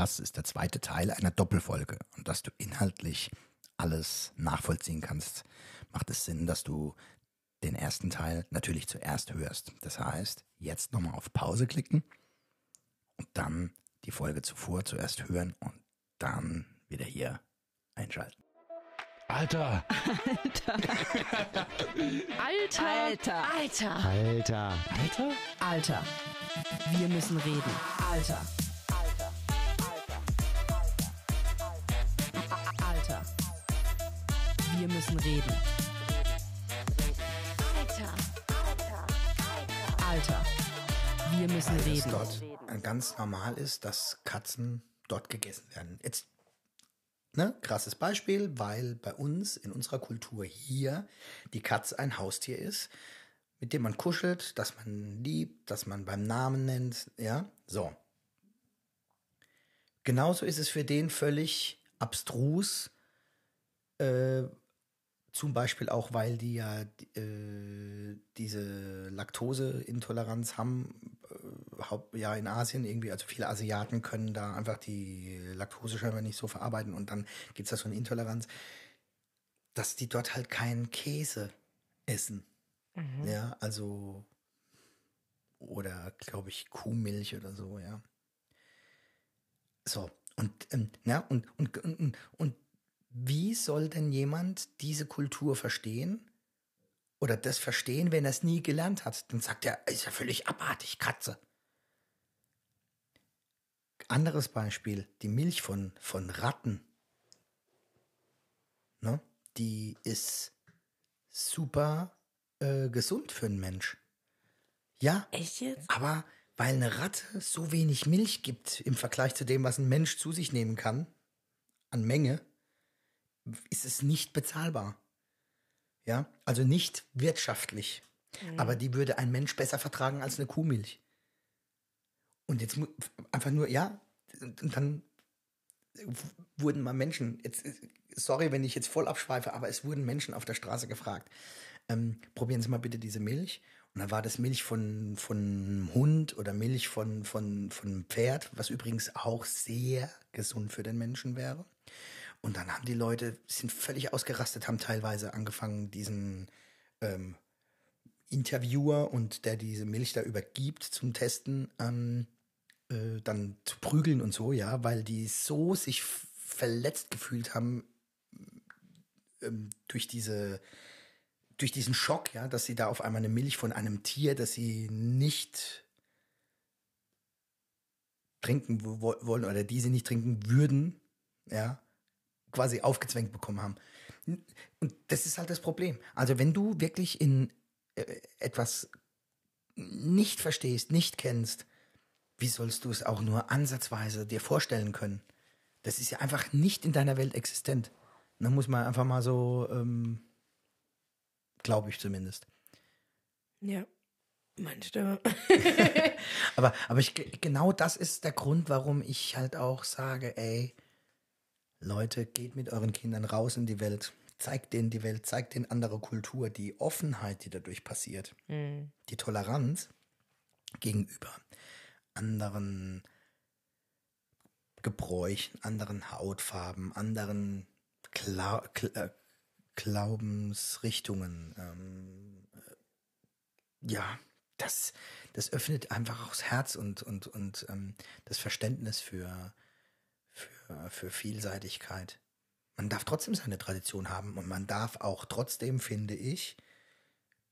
das ist der zweite Teil einer Doppelfolge. Und dass du inhaltlich alles nachvollziehen kannst, macht es Sinn, dass du den ersten Teil natürlich zuerst hörst. Das heißt, jetzt nochmal auf Pause klicken und dann die Folge zuvor zuerst hören und dann wieder hier einschalten. Alter! Alter. Alter. Alter. Alter. Alter! Alter? Alter. Wir müssen reden. Alter. Wir müssen reden. Alter. Alter. Wir müssen Weil es reden. dort äh, ganz normal ist, dass Katzen dort gegessen werden. Jetzt, ne, krasses Beispiel, weil bei uns in unserer Kultur hier die Katze ein Haustier ist, mit dem man kuschelt, das man liebt, das man beim Namen nennt, ja, so. Genauso ist es für den völlig abstrus, äh, zum Beispiel auch, weil die ja äh, diese Laktoseintoleranz haben, äh, haupt, ja in Asien irgendwie, also viele Asiaten können da einfach die Laktose scheinbar nicht so verarbeiten und dann gibt es da so eine Intoleranz, dass die dort halt keinen Käse essen. Ja, also oder glaube ich Kuhmilch oder so, ja. So, und, ähm, ja, und, und, und, und wie soll denn jemand diese Kultur verstehen? Oder das verstehen, wenn er es nie gelernt hat? Dann sagt er, ist ja völlig abartig, Katze. Anderes Beispiel, die Milch von, von Ratten. Ne? Die ist super äh, gesund für einen Mensch. Ja, Echt jetzt? aber weil eine Ratte so wenig Milch gibt im Vergleich zu dem, was ein Mensch zu sich nehmen kann, an Menge, ist es nicht bezahlbar. Ja, also nicht wirtschaftlich. Aber die würde ein Mensch besser vertragen als eine Kuhmilch. Und jetzt einfach nur, ja, und dann wurden mal Menschen, jetzt, sorry, wenn ich jetzt voll abschweife, aber es wurden Menschen auf der Straße gefragt, ähm, probieren Sie mal bitte diese Milch. Und dann war das Milch von, von einem Hund oder Milch von, von, von einem Pferd, was übrigens auch sehr gesund für den Menschen wäre. Und dann haben die Leute, sind völlig ausgerastet, haben teilweise angefangen, diesen ähm, Interviewer und der diese Milch da übergibt zum Testen, ähm, äh, dann zu prügeln und so, ja, weil die so sich verletzt gefühlt haben ähm, durch diese durch diesen Schock, ja, dass sie da auf einmal eine Milch von einem Tier, das sie nicht trinken wo- wollen oder die sie nicht trinken würden, ja, quasi aufgezwängt bekommen haben. Und das ist halt das Problem. Also wenn du wirklich in äh, etwas nicht verstehst, nicht kennst, wie sollst du es auch nur ansatzweise dir vorstellen können? Das ist ja einfach nicht in deiner Welt existent. Da muss man einfach mal so, ähm, glaube ich zumindest. Ja. Meine Stimme. Aber, aber ich, genau das ist der Grund, warum ich halt auch sage, ey, Leute, geht mit euren Kindern raus in die Welt. Zeigt denen die Welt, zeigt denen andere Kultur, die Offenheit, die dadurch passiert, die Toleranz gegenüber anderen Gebräuchen, anderen Hautfarben, anderen Gla Gl äh, Glaubensrichtungen. Ähm, äh, ja, das, das öffnet einfach auch das Herz und, und, und ähm, das Verständnis für, für, für Vielseitigkeit. Man darf trotzdem seine Tradition haben und man darf auch trotzdem, finde ich,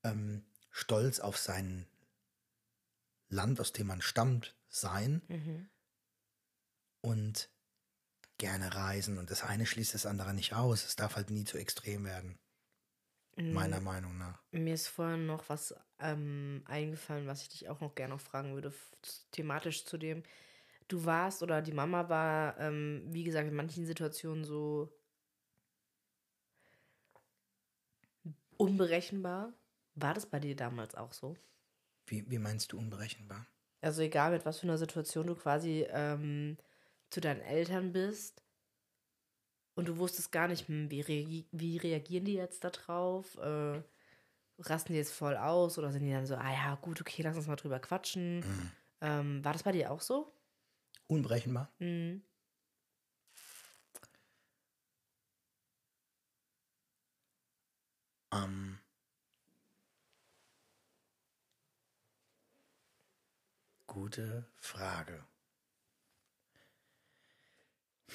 ähm, stolz auf sein Land, aus dem man stammt, sein und gerne reisen. Und das eine schließt das andere nicht aus. Es darf halt nie zu extrem werden. Meiner Meinung nach. Mir ist vorhin noch was ähm, eingefallen, was ich dich auch noch gerne noch fragen würde, thematisch zu dem. Du warst oder die Mama war, ähm, wie gesagt, in manchen Situationen so unberechenbar. War das bei dir damals auch so? Wie, wie meinst du unberechenbar? Also egal mit was für einer Situation du quasi ähm, zu deinen Eltern bist und du wusstest gar nicht, hm, wie, reagi wie reagieren die jetzt da drauf? Äh, rasten die jetzt voll aus oder sind die dann so, ah ja, gut, okay, lass uns mal drüber quatschen. Ähm, war das bei dir auch so? unberechenbar. Mhm. Ähm. Gute Frage.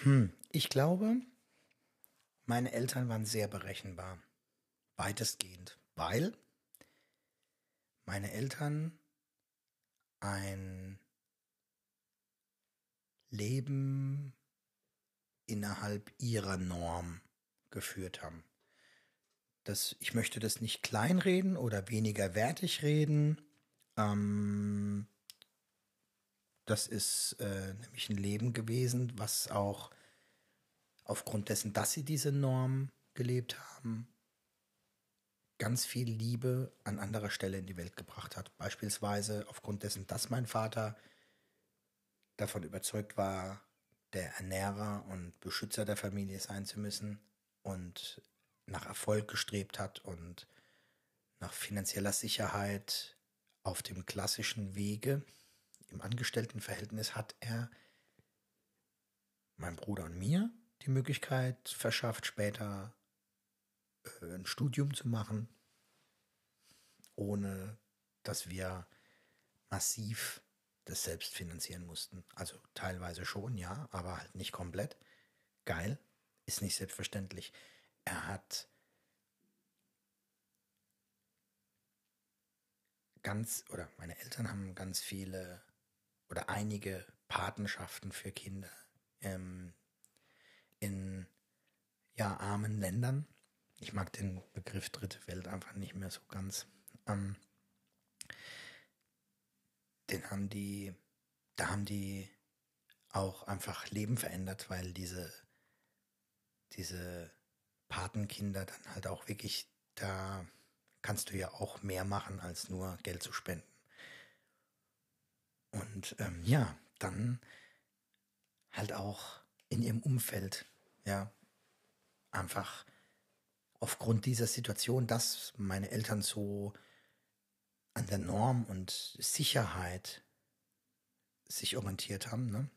Hm, ich glaube, meine Eltern waren sehr berechenbar. Weitestgehend. Weil meine Eltern ein Leben innerhalb ihrer Norm geführt haben. Das, ich möchte das nicht kleinreden oder weniger wertig reden. Ähm, das ist äh, nämlich ein Leben gewesen, was auch aufgrund dessen, dass sie diese Norm gelebt haben, ganz viel Liebe an anderer Stelle in die Welt gebracht hat. Beispielsweise aufgrund dessen, dass mein Vater davon überzeugt war, der Ernährer und Beschützer der Familie sein zu müssen und nach Erfolg gestrebt hat und nach finanzieller Sicherheit auf dem klassischen Wege im Angestelltenverhältnis hat er meinem Bruder und mir die Möglichkeit verschafft, später äh, ein Studium zu machen, ohne dass wir massiv das selbst finanzieren mussten. Also teilweise schon, ja, aber halt nicht komplett. Geil, ist nicht selbstverständlich. Er hat ganz, oder meine Eltern haben ganz viele oder einige Patenschaften für Kinder ähm, in ja, armen Ländern. Ich mag den Begriff Dritte Welt einfach nicht mehr so ganz. Ähm, den haben die, da haben die auch einfach Leben verändert, weil diese, diese Patenkinder dann halt auch wirklich, da kannst du ja auch mehr machen, als nur Geld zu spenden. Und ähm, ja, dann halt auch in ihrem Umfeld, ja, einfach aufgrund dieser Situation, dass meine Eltern so an der Norm und Sicherheit sich orientiert haben, ne,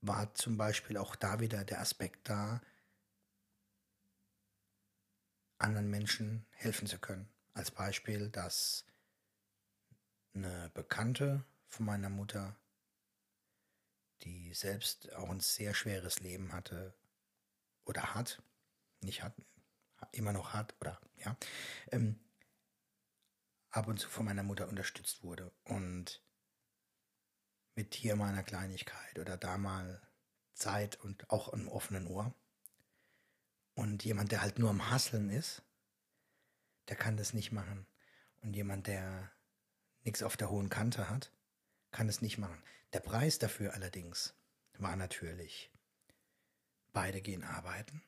war zum Beispiel auch da wieder der Aspekt da, anderen Menschen helfen zu können. Als Beispiel, dass eine Bekannte von meiner Mutter, die selbst auch ein sehr schweres Leben hatte oder hat, nicht hat, immer noch hat oder ja, ähm, ab und zu von meiner Mutter unterstützt wurde und mit hier mal einer Kleinigkeit oder da mal Zeit und auch einem offenen Ohr. Und jemand, der halt nur am Hasseln ist, der kann das nicht machen. Und jemand, der nichts auf der hohen Kante hat, kann es nicht machen. Der Preis dafür allerdings war natürlich, beide gehen arbeiten.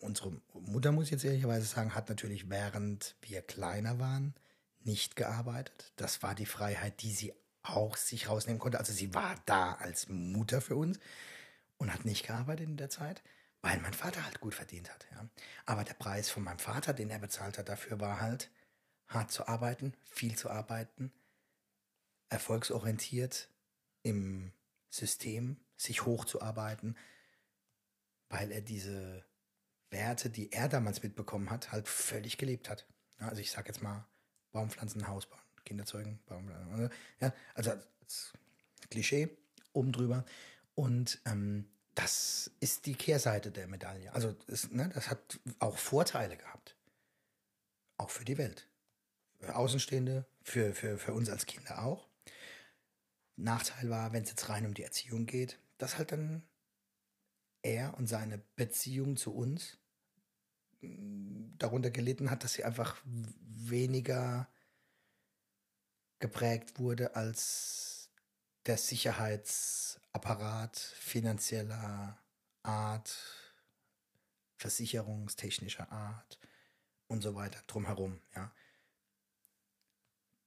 Unsere Mutter, muss ich jetzt ehrlicherweise sagen, hat natürlich, während wir kleiner waren, nicht gearbeitet. Das war die Freiheit, die sie auch sich rausnehmen konnte. Also sie war da als Mutter für uns und hat nicht gearbeitet in der Zeit, weil mein Vater halt gut verdient hat. Ja. Aber der Preis von meinem Vater, den er bezahlt hat, dafür war halt, hart zu arbeiten, viel zu arbeiten, erfolgsorientiert im System, sich hochzuarbeiten, weil er diese Werte, die er damals mitbekommen hat, halt völlig gelebt hat. Also ich sage jetzt mal Baumpflanzen, Haus bauen, Kinder zeugen, Baumpflanzen. Ja, also Klischee oben drüber. Und ähm, das ist die Kehrseite der Medaille. Also es, ne, das hat auch Vorteile gehabt. Auch für die Welt. Außenstehende, für, für, für uns als Kinder auch. Nachteil war, wenn es jetzt rein um die Erziehung geht, dass halt dann er und seine Beziehung zu uns darunter gelitten hat, dass sie einfach weniger geprägt wurde als der Sicherheitsapparat finanzieller Art, versicherungstechnischer Art und so weiter drumherum, ja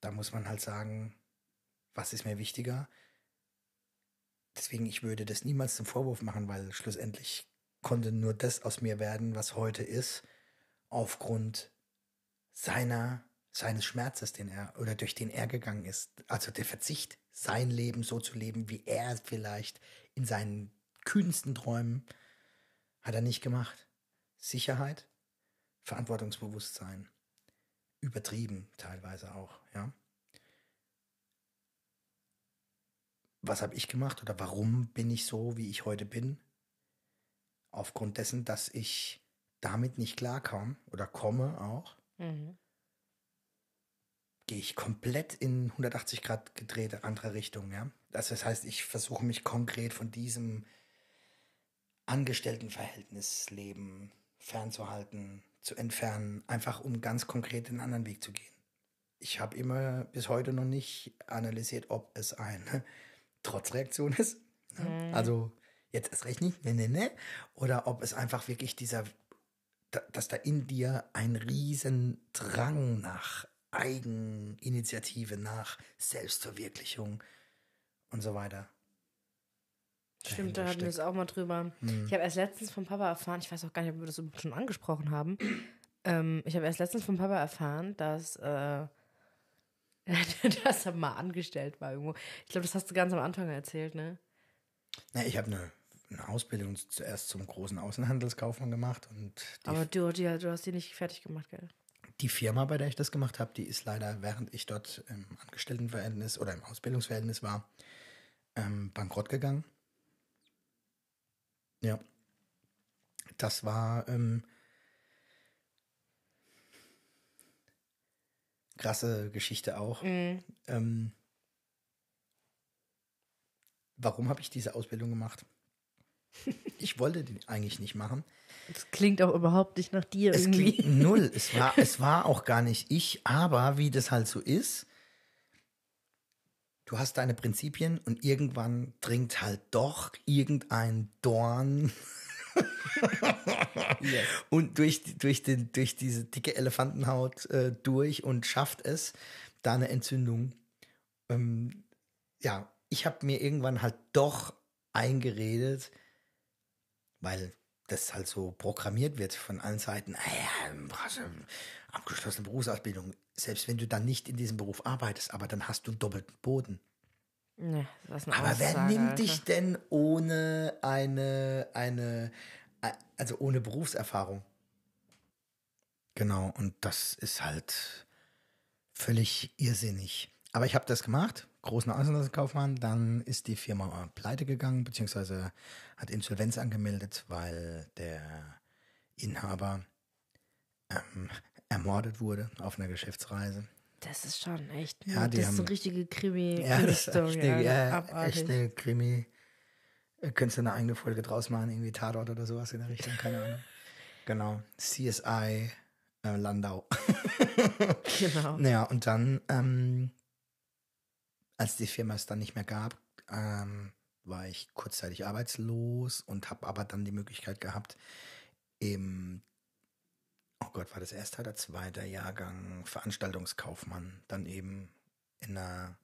da muss man halt sagen, was ist mir wichtiger? Deswegen, ich würde das niemals zum Vorwurf machen, weil schlussendlich konnte nur das aus mir werden, was heute ist, aufgrund seiner, seines Schmerzes, den er, oder durch den er gegangen ist. Also der Verzicht, sein Leben so zu leben, wie er vielleicht in seinen kühnsten Träumen, hat er nicht gemacht. Sicherheit, Verantwortungsbewusstsein. Übertrieben teilweise auch, ja. Was habe ich gemacht oder warum bin ich so, wie ich heute bin? Aufgrund dessen, dass ich damit nicht klarkam oder komme auch, Mhm. gehe ich komplett in 180 Grad gedrehte andere Richtung, ja. Also das heißt, ich versuche mich konkret von diesem Angestelltenverhältnisleben fernzuhalten, zu entfernen, einfach um ganz konkret den anderen Weg zu gehen. Ich habe immer bis heute noch nicht analysiert, ob es eine Trotzreaktion ist. Ne? Also jetzt erst recht nicht, ne, ne, ne. Oder ob es einfach wirklich dieser, da- dass da in dir ein riesen Drang nach Eigeninitiative, nach Selbstverwirklichung und so weiter. Stimmt, da hatten wir es auch mal drüber. Hm. Ich habe erst letztens vom Papa erfahren, ich weiß auch gar nicht, ob wir das schon angesprochen haben. ähm, ich habe erst letztens vom Papa erfahren, dass, äh, dass er mal angestellt war irgendwo. Ich glaube, das hast du ganz am Anfang erzählt, ne? Na, ich habe eine, eine Ausbildung zuerst zum großen Außenhandelskaufmann gemacht und Aber du, die, du hast die nicht fertig gemacht, gell? die Firma, bei der ich das gemacht habe, die ist leider, während ich dort im Angestelltenverhältnis oder im Ausbildungsverhältnis war, ähm, bankrott gegangen. Ja. Das war ähm, krasse Geschichte auch. Ähm, warum habe ich diese Ausbildung gemacht? Ich wollte die eigentlich nicht machen. Das klingt auch überhaupt nicht nach dir Es irgendwie. klingt null. Es war, es war auch gar nicht ich, aber wie das halt so ist, du hast deine Prinzipien und irgendwann dringt halt doch irgendein Dorn und durch, durch, den, durch diese dicke Elefantenhaut äh, durch und schafft es, da eine Entzündung. Ähm, ja, ich habe mir irgendwann halt doch eingeredet, weil das halt so programmiert wird von allen Seiten. Ah ja, du hast eine abgeschlossene Berufsausbildung. Selbst wenn du dann nicht in diesem Beruf arbeitest, aber dann hast du einen doppelten Boden. Ne, was eine Aber wer Aussage, nimmt Alter. dich denn ohne eine, eine, also ohne Berufserfahrung? Genau, und das ist halt völlig irrsinnig. Aber ich habe das gemacht, großen Außenhandelskaufmann, dann ist die Firma pleite gegangen, beziehungsweise hat Insolvenz angemeldet, weil der Inhaber ähm, ermordet wurde auf einer Geschäftsreise. Das ist schon echt. Ja, die das ist haben- eine richtige krimi Ja, das ist echt ja, Abartig. echt eine Krimi. Äh, Könntest du eine eigene Folge draus machen, irgendwie Tatort oder sowas in der Richtung, keine Ahnung. Genau, CSI äh, Landau. Genau. Naja, und dann, ähm, als die Firma es dann nicht mehr gab, ähm, war ich kurzzeitig arbeitslos und habe aber dann die Möglichkeit gehabt, im, oh Gott, war das erste oder zweiter Jahrgang Veranstaltungskaufmann, dann eben in einer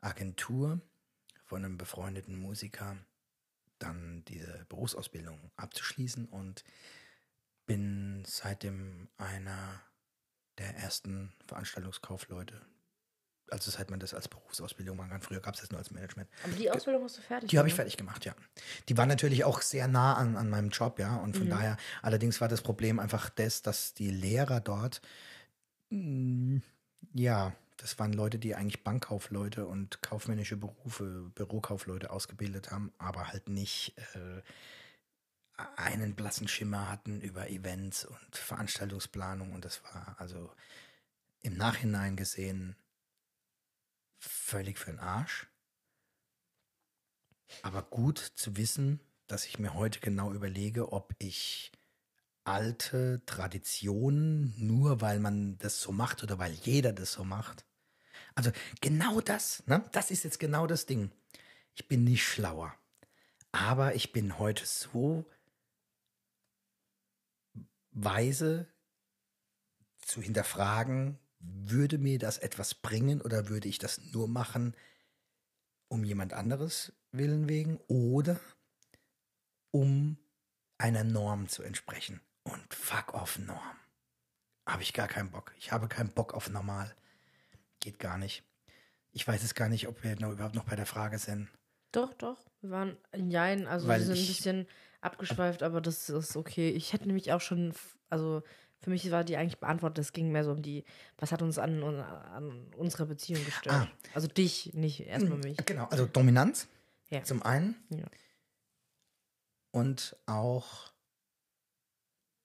Agentur von einem befreundeten Musiker dann diese Berufsausbildung abzuschließen und bin seitdem einer der ersten Veranstaltungskaufleute. Also seit man das als Berufsausbildung machen kann. Früher gab es das nur als Management. Aber die Ausbildung hast du fertig Die habe ich fertig gemacht, ja. Die war natürlich auch sehr nah an, an meinem Job, ja. Und von Mhm. daher, allerdings war das Problem einfach das, dass die Lehrer dort, mh, ja, das waren Leute, die eigentlich Bankkaufleute und kaufmännische Berufe, Bürokaufleute ausgebildet haben, aber halt nicht äh, einen blassen Schimmer hatten über Events und Veranstaltungsplanung. Und das war also im Nachhinein gesehen völlig für den Arsch. Aber gut zu wissen, dass ich mir heute genau überlege, ob ich alte Traditionen, nur weil man das so macht oder weil jeder das so macht. Also genau das, ne? Das ist jetzt genau das Ding. Ich bin nicht schlauer. Aber ich bin heute so weise zu hinterfragen, würde mir das etwas bringen oder würde ich das nur machen, um jemand anderes willen wegen oder um einer Norm zu entsprechen. Und fuck off Norm. Habe ich gar keinen Bock. Ich habe keinen Bock auf normal. Geht gar nicht. Ich weiß es gar nicht, ob wir noch, überhaupt noch bei der Frage sind. Doch, doch. Wir waren in Jein, also Weil wir sind ein ich- bisschen abgeschweift, aber das ist okay. Ich hätte nämlich auch schon, also Für mich war die eigentlich beantwortet. Es ging mehr so um die, was hat uns an, an unserer Beziehung gestört. Ah. Also dich, nicht erstmal mich. Genau, also Dominanz Ja. zum einen Ja. und auch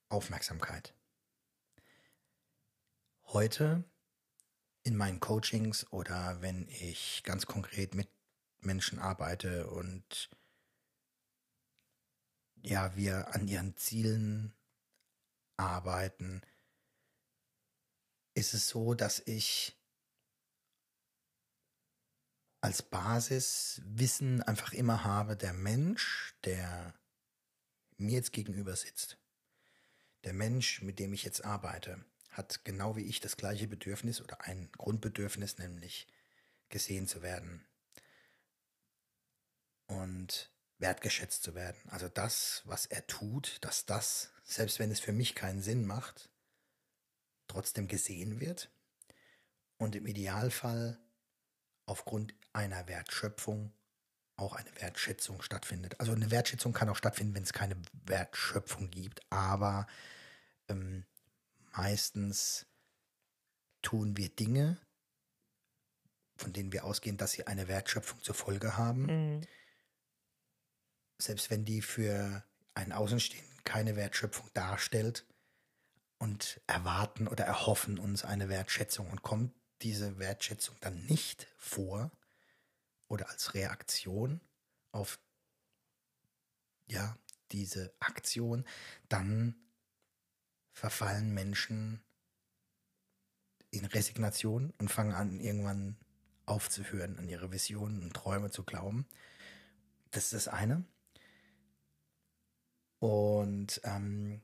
Aufmerksamkeit. Heute in meinen Coachings oder wenn ich ganz konkret mit Menschen arbeite und ja, wir an ihren Zielen arbeiten, ist es so, dass ich als Basiswissen einfach immer habe, der Mensch, der mir jetzt gegenüber sitzt, der Mensch, mit dem ich jetzt arbeite, hat genau wie ich das gleiche Bedürfnis oder ein Grundbedürfnis, nämlich gesehen zu werden und wertgeschätzt zu werden. Also das, was er tut, dass das, selbst wenn es für mich keinen Sinn macht, trotzdem gesehen wird und im Idealfall aufgrund einer Wertschöpfung auch eine Wertschätzung stattfindet. Also eine Wertschätzung kann auch stattfinden, wenn es keine Wertschöpfung gibt, aber ähm, meistens tun wir Dinge, von denen wir ausgehen, dass sie eine Wertschöpfung zur Folge haben, Mhm. selbst wenn die für einen Außenstehenden keine Wertschöpfung darstellt und erwarten oder erhoffen uns eine Wertschätzung und kommt diese Wertschätzung dann nicht vor oder als Reaktion auf ja, diese Aktion, dann verfallen Menschen in Resignation und fangen an, irgendwann aufzuhören, an ihre Visionen und Träume zu glauben. Das ist das eine. Und ähm,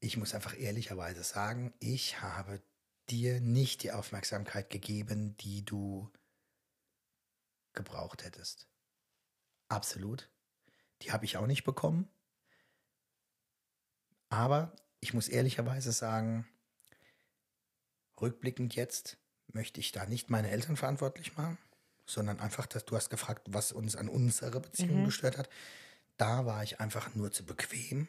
ich muss einfach ehrlicherweise sagen, ich habe dir nicht die Aufmerksamkeit gegeben, die du gebraucht hättest. Absolut. Die habe ich auch nicht bekommen. Aber ich muss ehrlicherweise sagen, rückblickend jetzt möchte ich da nicht meine Eltern verantwortlich machen, sondern einfach, dass du hast gefragt, was uns an unserer Beziehung gestört hat. Da war ich einfach nur zu bequem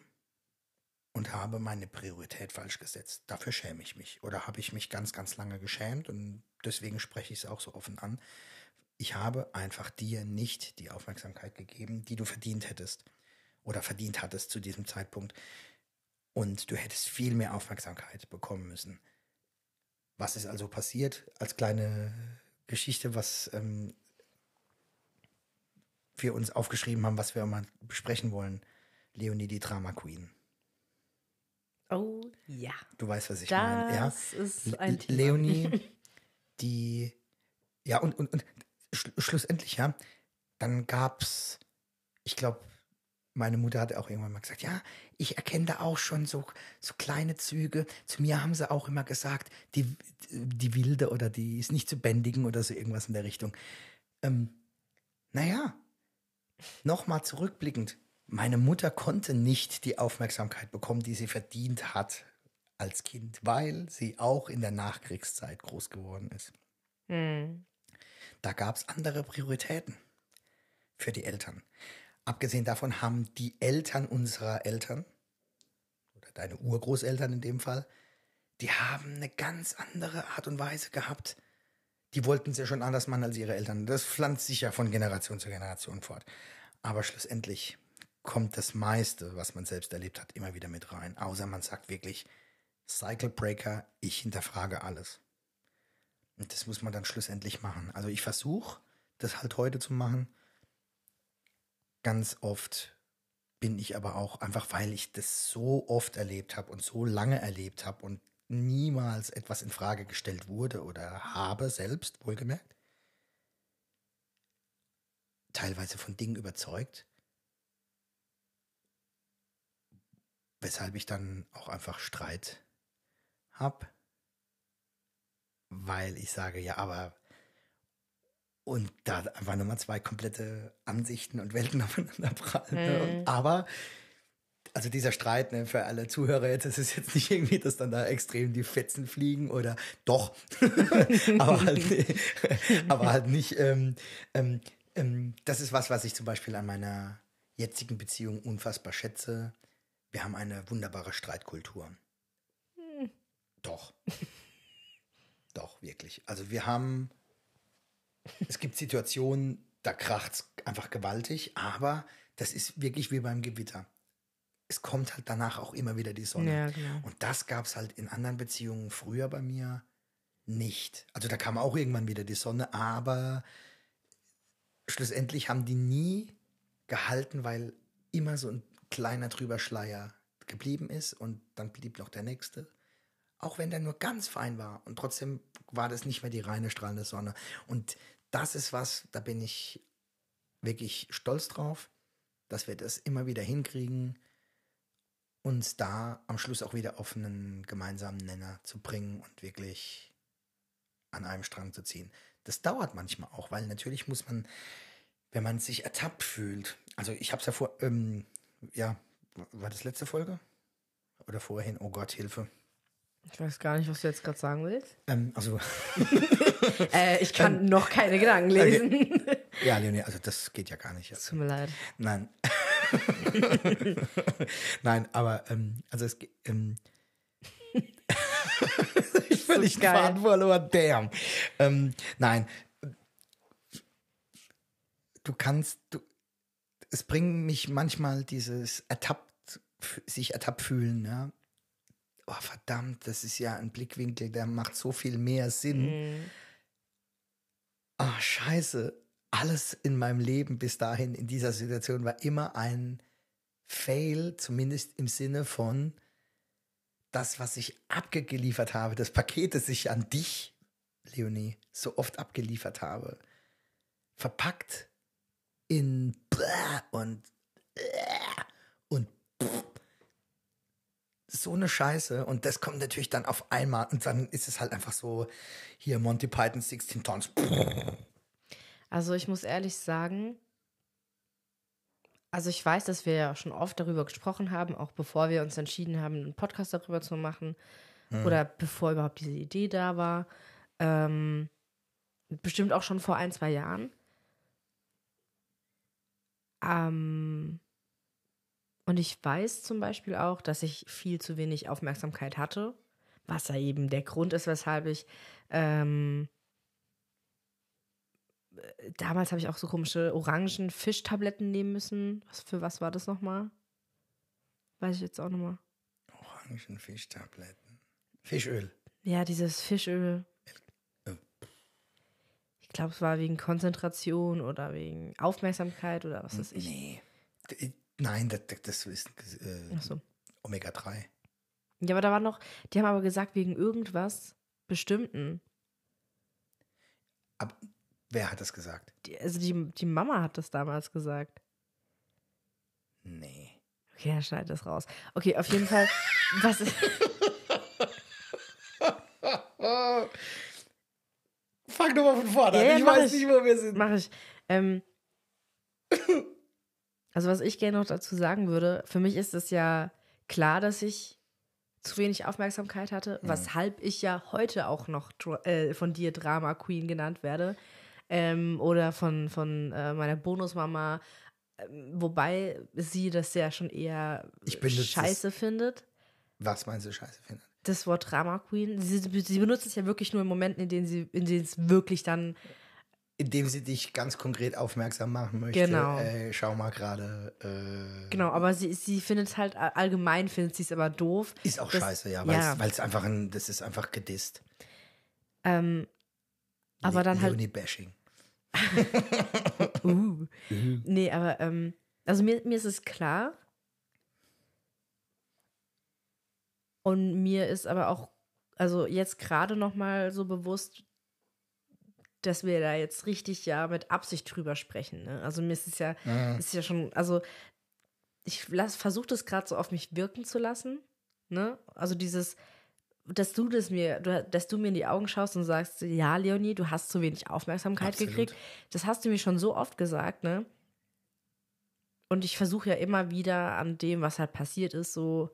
und habe meine Priorität falsch gesetzt. Dafür schäme ich mich. Oder habe ich mich ganz, ganz lange geschämt und deswegen spreche ich es auch so offen an. Ich habe einfach dir nicht die Aufmerksamkeit gegeben, die du verdient hättest oder verdient hattest zu diesem Zeitpunkt. Und du hättest viel mehr Aufmerksamkeit bekommen müssen. Was ist also passiert? Als kleine Geschichte, was ähm, wir uns aufgeschrieben haben, was wir mal besprechen wollen. Leonie, die Drama Queen. Oh ja. Du weißt, was ich meine. Ja? Das ist ein Thema. Leonie, die, ja, und, und, und sch schlussendlich, ja, dann gab's, ich glaube, meine Mutter hat auch irgendwann mal gesagt, ja, ich erkenne da auch schon so, so kleine Züge. Zu mir haben sie auch immer gesagt, die, die Wilde oder die ist nicht zu bändigen oder so irgendwas in der Richtung. Ähm, naja, nochmal zurückblickend. Meine Mutter konnte nicht die Aufmerksamkeit bekommen, die sie verdient hat als Kind, weil sie auch in der Nachkriegszeit groß geworden ist. Hm. Da gab es andere Prioritäten für die Eltern. Abgesehen davon haben die Eltern unserer Eltern, oder deine Urgroßeltern in dem Fall, die haben eine ganz andere Art und Weise gehabt. Die wollten es ja schon anders machen als ihre Eltern. Das pflanzt sich ja von Generation zu Generation fort. Aber schlussendlich kommt das meiste, was man selbst erlebt hat, immer wieder mit rein. Außer man sagt wirklich, Cycle Breaker, ich hinterfrage alles. Und das muss man dann schlussendlich machen. Also ich versuche, das halt heute zu machen. Ganz oft bin ich aber auch einfach, weil ich das so oft erlebt habe und so lange erlebt habe und niemals etwas in Frage gestellt wurde oder habe selbst, wohlgemerkt, teilweise von Dingen überzeugt, weshalb ich dann auch einfach Streit habe, weil ich sage, ja, aber und da einfach nochmal zwei komplette Ansichten und Welten aufeinander prallen. Ne? Aber, also dieser Streit ne, für alle Zuhörer jetzt, das ist jetzt nicht irgendwie, dass dann da extrem die Fetzen fliegen oder doch, aber, halt, aber halt nicht. Ähm, ähm, ähm, das ist was, was ich zum Beispiel an meiner jetzigen Beziehung unfassbar schätze. Wir haben eine wunderbare Streitkultur. Doch. Doch, wirklich. Also wir haben, es gibt Situationen, da kracht es einfach gewaltig, aber das ist wirklich wie beim Gewitter. Es kommt halt danach auch immer wieder die Sonne. Ja, genau. Und das gab es halt in anderen Beziehungen früher bei mir nicht. Also da kam auch irgendwann wieder die Sonne, aber schlussendlich haben die nie gehalten, weil immer so ein kleiner drüber Schleier geblieben ist und dann blieb noch der nächste. Auch wenn der nur ganz fein war und trotzdem war das nicht mehr die reine strahlende Sonne. Und das ist was, da bin ich wirklich stolz drauf, dass wir das immer wieder hinkriegen, uns da am Schluss auch wieder auf einen gemeinsamen Nenner zu bringen und wirklich an einem Strang zu ziehen. Das dauert manchmal auch, weil natürlich muss man, wenn man sich ertappt fühlt, also ich habe es ja vor, ähm, ja, war das letzte Folge? Oder vorhin? Oh Gott, Hilfe. Ich weiß gar nicht, was du jetzt gerade sagen willst. Ähm, also, Äh, ich kann noch keine Gedanken lesen. ja, Leonie, also das geht ja gar nicht. Tut mir leid. Nein. Nein, aber ähm, also es ähm, ich völlig den geil. Faden verloren, damn. Ähm, nein. Du kannst, du, es bringt mich manchmal dieses ertappt, sich ertappt fühlen, ja. Oh, verdammt, das ist ja ein Blickwinkel, der macht so viel mehr Sinn. Ah, scheiße. Alles in meinem Leben bis dahin in dieser Situation war immer ein Fail, zumindest im Sinne von das, was ich abgeliefert habe, das Paket, das ich an dich, Leonie, so oft abgeliefert habe, verpackt in und und so eine Scheiße und das kommt natürlich dann auf einmal und dann ist es halt einfach so hier Monty Python 16 Tons. Also ich muss ehrlich sagen, also ich weiß, dass wir ja schon oft darüber gesprochen haben, auch bevor wir uns entschieden haben, einen Podcast darüber zu machen oder bevor überhaupt diese Idee da war. Ähm, bestimmt auch schon vor ein, zwei Jahren. Ähm, und ich weiß zum Beispiel auch, dass ich viel zu wenig Aufmerksamkeit hatte, was ja eben der Grund ist, weshalb ich ähm, damals habe ich auch so komische orangen Fischtabletten nehmen müssen. Was für was war das nochmal? Weiß ich jetzt auch nochmal. Orangen Fischtabletten. Fischöl. Ja, dieses Fischöl. Äh. Ich glaube, es war wegen Konzentration oder wegen Aufmerksamkeit oder was weiß ich. Nee. D- Nein, das, das- ist äh, so. Omega-3. Ja, aber da war noch, die haben aber gesagt, wegen irgendwas Bestimmten. Aber wer hat das gesagt? Die, also die, die Mama hat das damals gesagt. Nee. Okay, dann schneid das raus. Okay, auf jeden Fall. was, Fang doch mal von vorne Ja, ja, an. Ich mach weiß ich. nicht, wo wir sind. Mache ich. Ähm, also was ich gerne noch dazu sagen würde, für mich ist es ja klar, dass ich zu wenig Aufmerksamkeit hatte, weshalb ich ja heute auch noch äh, von dir Drama Queen genannt werde. Ähm, oder von, von äh, meiner Bonusmama, ähm, wobei sie das ja schon eher benutze es. scheiße findet. Was meinst du, Scheiße findet? Das Wort Drama Queen. Sie, sie benutzt es ja wirklich nur in Momenten, in denen sie, in denen es wirklich dann Indem sie dich ganz konkret aufmerksam machen möchte. Genau. Äh, schau mal gerade. Äh, Genau, aber sie, sie findet es halt allgemein, findet sie es aber doof. ist auch Das- scheiße, ja, weil ja. es einfach ein, das ist einfach gedisst. Ähm, aber dann halt. Leonie-Bashing. Uh. Nee, aber ähm, also mir, mir ist es klar. Und mir ist aber auch, also jetzt gerade noch mal so bewusst, dass wir da jetzt richtig ja mit Absicht drüber sprechen. Ne? Also mir ist es ja, ist ja schon, also ich versuche das gerade so auf mich wirken zu lassen. Ne? Also dieses, dass du das mir, du, dass du mir in die Augen schaust und sagst, ja, Leonie, du hast zu wenig Aufmerksamkeit Absolut. gekriegt. Das hast du mir schon so oft gesagt, ne? Und ich versuche ja immer wieder an dem, was halt passiert ist, so,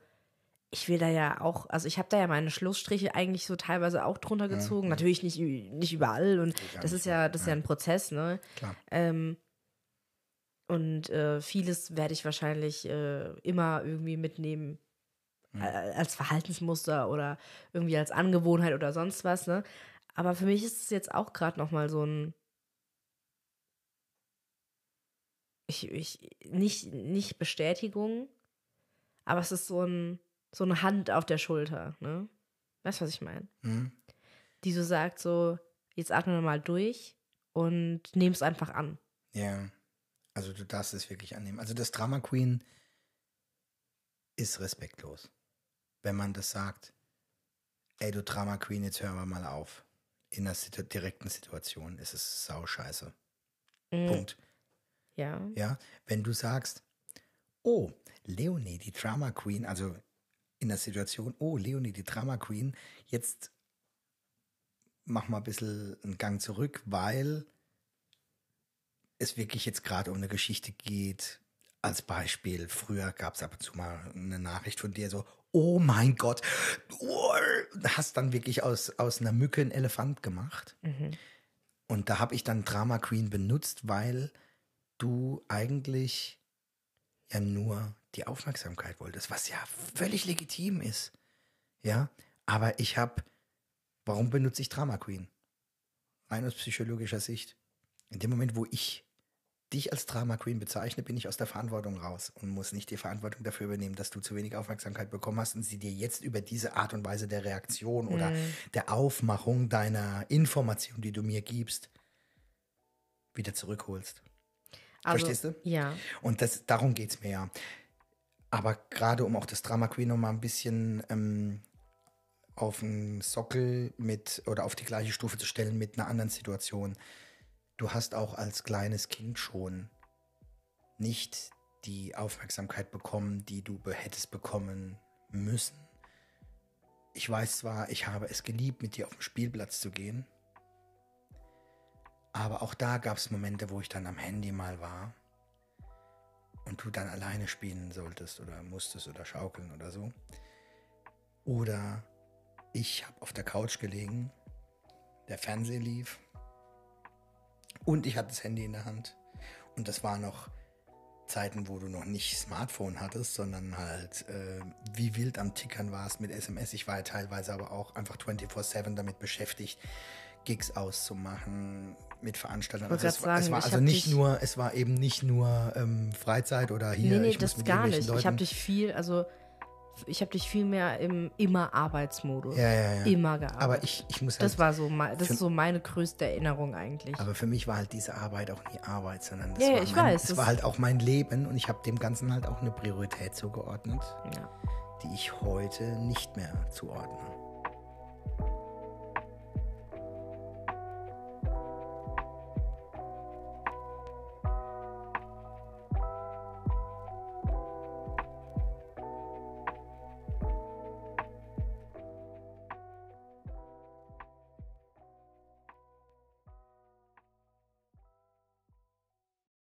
ich will da ja auch, also ich habe da ja meine Schlussstriche eigentlich so teilweise auch drunter gezogen. Natürlich nicht, nicht überall und ja das ist ja, das ist ja ein Prozess, ne? Klar. Ähm, und äh, vieles werde ich wahrscheinlich äh, immer irgendwie mitnehmen. Äh, als Verhaltensmuster oder irgendwie als Angewohnheit oder sonst was, ne? Aber für mich ist es jetzt auch gerade nochmal so ein. Ich, ich, nicht, nicht Bestätigung, aber es ist so, ein, so eine Hand auf der Schulter, ne? Weißt du, was ich meine? Mhm. Die so sagt, so, jetzt atme wir mal durch und nehm es einfach an. Ja. Also du darfst es wirklich annehmen. Also das Drama Queen ist respektlos. Wenn man das sagt, ey du Drama Queen, jetzt hören wir mal auf. In einer situ direkten Situation ist es sau scheiße. Mhm. Punkt. Ja. Ja, wenn du sagst, oh, Leonie, die Drama Queen, also in der Situation, oh, Leonie, die Drama Queen, jetzt mach mal ein bisschen einen Gang zurück, weil es wirklich jetzt gerade um eine Geschichte geht. Als Beispiel, früher gab es ab und zu mal eine Nachricht von dir so, oh mein Gott, oh, hast dann wirklich aus, aus einer Mücke einen Elefant gemacht. Und da habe ich dann Drama Queen benutzt, weil du eigentlich ja nur die Aufmerksamkeit wolltest, was ja völlig legitim ist. Ja, aber ich habe, warum benutze ich Drama Queen? Rein aus psychologischer Sicht. In dem Moment, wo ich dich als Drama Queen bezeichne, bin ich aus der Verantwortung raus und muss nicht die Verantwortung dafür übernehmen, dass du zu wenig Aufmerksamkeit bekommen hast und sie dir jetzt über diese Art und Weise der Reaktion oder der Aufmachung deiner Information, die du mir gibst, wieder zurückholst. Also, Verstehst du? Ja. Und das, darum geht es mir ja. Aber gerade um auch das Drama Queen noch mal ein bisschen ähm, auf den Sockel mit oder auf die gleiche Stufe zu stellen mit einer anderen Situation. Du hast auch als kleines Kind schon nicht die Aufmerksamkeit bekommen, die du hättest bekommen müssen. Ich weiß zwar, ich habe es geliebt, mit dir auf den Spielplatz zu gehen, aber auch da gab es Momente, wo ich dann am Handy mal war und du dann alleine spielen solltest oder musstest oder schaukeln oder so. Oder ich habe auf der Couch gelegen, der Fernseher lief und ich hatte das Handy in der Hand. Und das war noch Zeiten, wo du noch nicht Smartphone hattest, sondern halt äh, wie wild am Tickern warst mit SMS. Ich war ja teilweise aber auch einfach 24-7 damit beschäftigt, Gigs auszumachen, mit Veranstaltern. Also es, war, es sagen, war also nicht nur, es war eben nicht nur ähm, Freizeit oder hier. nee, nee, ich muss das mit gar nicht. Ich habe Leuten- dich viel, also ich habe dich viel mehr im immer Arbeitsmodus. Ja, ja, ja. Immer gearbeitet. Aber ich, ich muss halt das war so, das für- ist so meine größte Erinnerung eigentlich. Aber für mich war halt diese Arbeit auch nie Arbeit, sondern das Ja, war ich mein, weiß, es das- war halt auch mein Leben und ich habe dem Ganzen halt auch eine Priorität zugeordnet, ja. die ich heute nicht mehr zuordne.